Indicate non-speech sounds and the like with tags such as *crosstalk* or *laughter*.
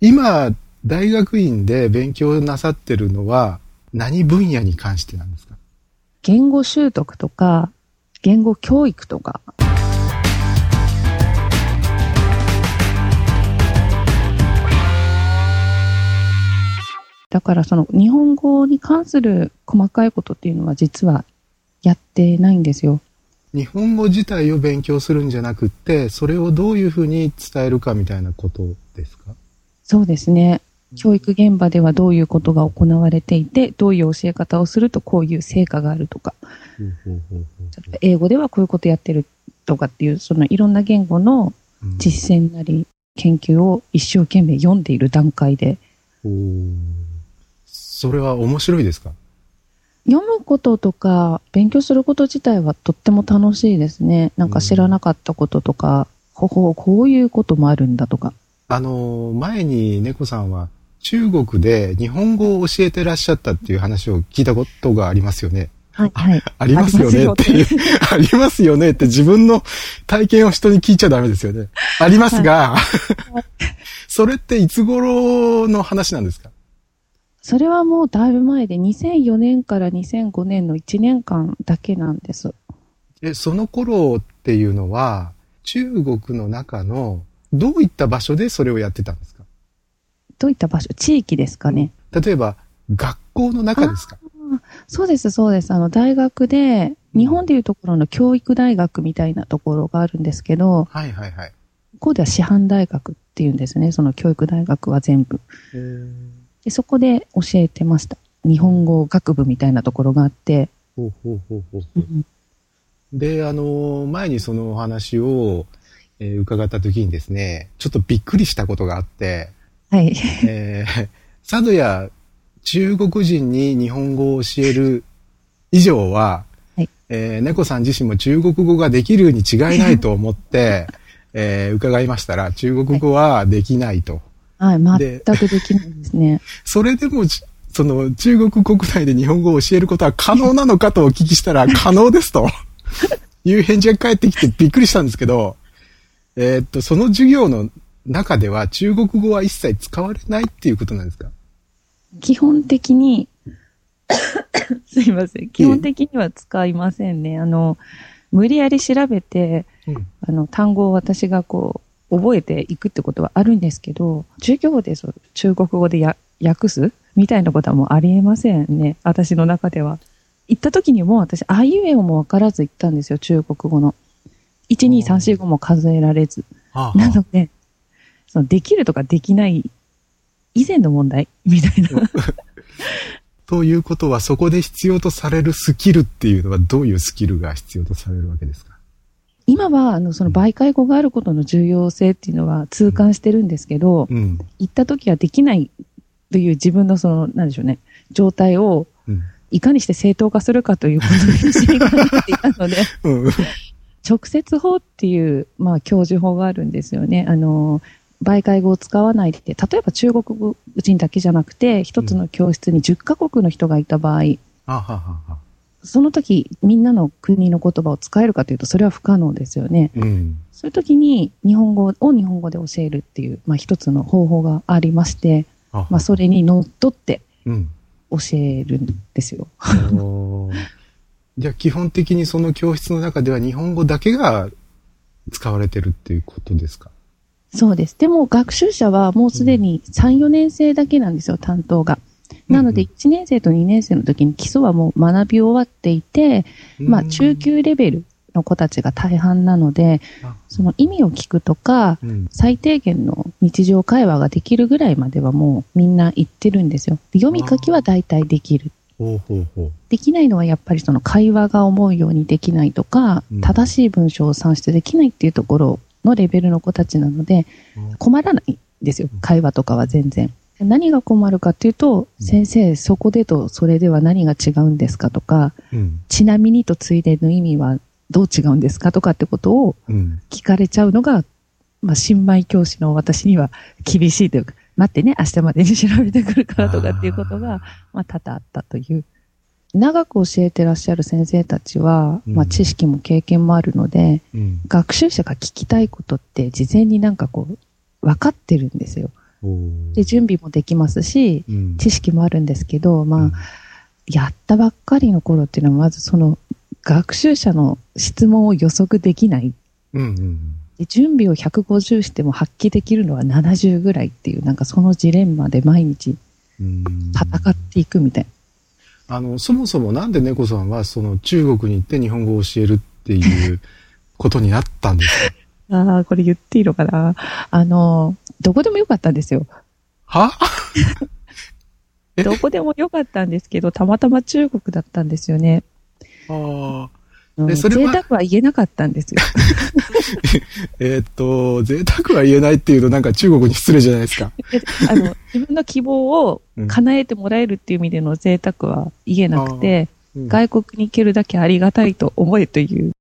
今、大学院で勉強なさってるのは何分野に関してなんですか？言語習得とか、言語教育とか。だからその日本語に関する細かいことっていうのは実はやってないんですよ。日本語自体を勉強するんじゃなくって、それをどういうふうに伝えるかみたいなことですか？そうですね。教育現場ではどういうことが行われていて、どういう教え方をするとこういう成果があるとか、英語ではこういうことやってるとかっていう、そのいろんな言語の実践なり研究を一生懸命読んでいる段階で。それは面白いですか？読むこととか勉強すること自体はとっても楽しいですね。なんか知らなかったこととか、ほほこういうこともあるんだとか。あの、前に猫さんは中国で日本語を教えてらっしゃったっていう話を聞いたことがありますよね。はい、はい。ありますよねっていう。*laughs* ありますよねって自分の体験を人に聞いちゃダメですよね。ありますが、はい、*laughs* それっていつ頃の話なんですか？それはもうだいぶ前で2004年から2005年の1年間だけなんです。え、その頃っていうのは中国の中のどういった場所でそれをやってたんですか？どういった場所？地域ですかね。例えば、学校の中ですか？そうです、そうです。あの、大学で、日本でいうところの教育大学みたいなところがあるんですけど、はいはいはい。ここでは師範大学っていうんですね。その教育大学は全部。でそこで教えてました。日本語学部みたいなところがあって。ほうほうほうほう。うん、で、あの、前にそのお話を、えー、伺った時にですね、ちょっとびっくりしたことがあって、はい。えー、佐渡や中国人に日本語を教える以上は、はい、えー、猫さん自身も中国語ができるに違いないと思って、えー、伺いましたら、中国語はできないと。はい、はい、全くできないですね。*laughs* それでも、その中国国内で日本語を教えることは可能なのかとお聞きしたら、可能ですという返事が返ってきてびっくりしたんですけど、えー、っと、その授業の中では中国語は一切使われないっていうことなんですか？基本的に *coughs* すいません。基本的には使いませんね。あの、無理やり調べて、うん、あの、単語を私がこう、覚えていくってことはあるんですけど、授業でそう中国語でや訳すみたいなことはもうありえませんね。私の中では。行った時にも私、あいうえおもわからず行ったんですよ、中国語の。12345も数えられず。はあ、なので、そのできるとかできない以前の問題みたいな。*laughs* ということは、そこで必要とされるスキルっていうのはどういうスキルが必要とされるわけですか？今は、あの、その媒介語があることの重要性っていうのは痛感してるんですけど、うん、行った時はできないという自分のその、なんでしょうね、状態を、いかにして正当化するかということに *laughs* 自信がっていたので、うん直接法っていう、まあ、教授法があるんですよね。あの、媒介語を使わないで、例えば中国人だけじゃなくて、一つの教室に10カ国の人がいた場合、うんその時、みんなの国の言葉を使えるかというと、それは不可能ですよね。うん、そういう時に、日本語を日本語で教えるっていう、まあ、一つの方法がありまして、まあ、それにのっとって教えるんですよ。うんじゃあ基本的にその教室の中では日本語だけが使われてるっていうことですか？そうです。でも学習者はもうすでに3、4年生だけなんですよ、担当が。なので、1年生と2年生の時に基礎はもう学び終わっていて、まあ、中級レベルの子たちが大半なので、その意味を聞くとか、最低限の日常会話ができるぐらいまではもうみんな言ってるんですよ。読み書きは大体できる。ほうほうほう。できないのはやっぱりその会話が思うようにできないとか、うん、正しい文章を算出できないっていうところのレベルの子たちなので、困らないんですよ。会話とかは全然。何が困るかっていうと、うん、先生、そこでとそれでは何が違うんですかとか、うん、ちなみにとついでの意味はどう違うんですかとかってことを聞かれちゃうのが、まあ、新米教師の私には厳しいというか、待ってね、明日までに調べてくるからとかっていうことが、まあ、多々あったという。長く教えてらっしゃる先生たちは、まあ、知識も経験もあるので、うん、学習者が聞きたいことって事前になんかこう、分かってるんですよ。で、準備もできますし、うん。知識もあるんですけど、まあ、うん。やったばっかりの頃っていうのは、まずその、学習者の質問を予測できない。うんうんで準備を150しても発揮できるのは70ぐらいっていう、なんかそのジレンマで毎日うん戦っていくみたいあの、そもそもなんで猫さんはその中国に行って日本語を教えるっていうことになったんですか？な。*laughs* ああ、これ言っていいのかな？あの、どこでもよかったんですよ。は？*laughs* え？どこでもよかったんですけど、たまたま中国だったんですよね。ああ。うん。えそれは贅沢は言えなかったんですよ。*laughs* えーっと、贅沢は言えないっていうとなんか中国に失礼じゃないですか。であの、自分の希望を叶えてもらえるっていう意味での贅沢は言えなくて、うん。外国に行けるだけありがたいと思えという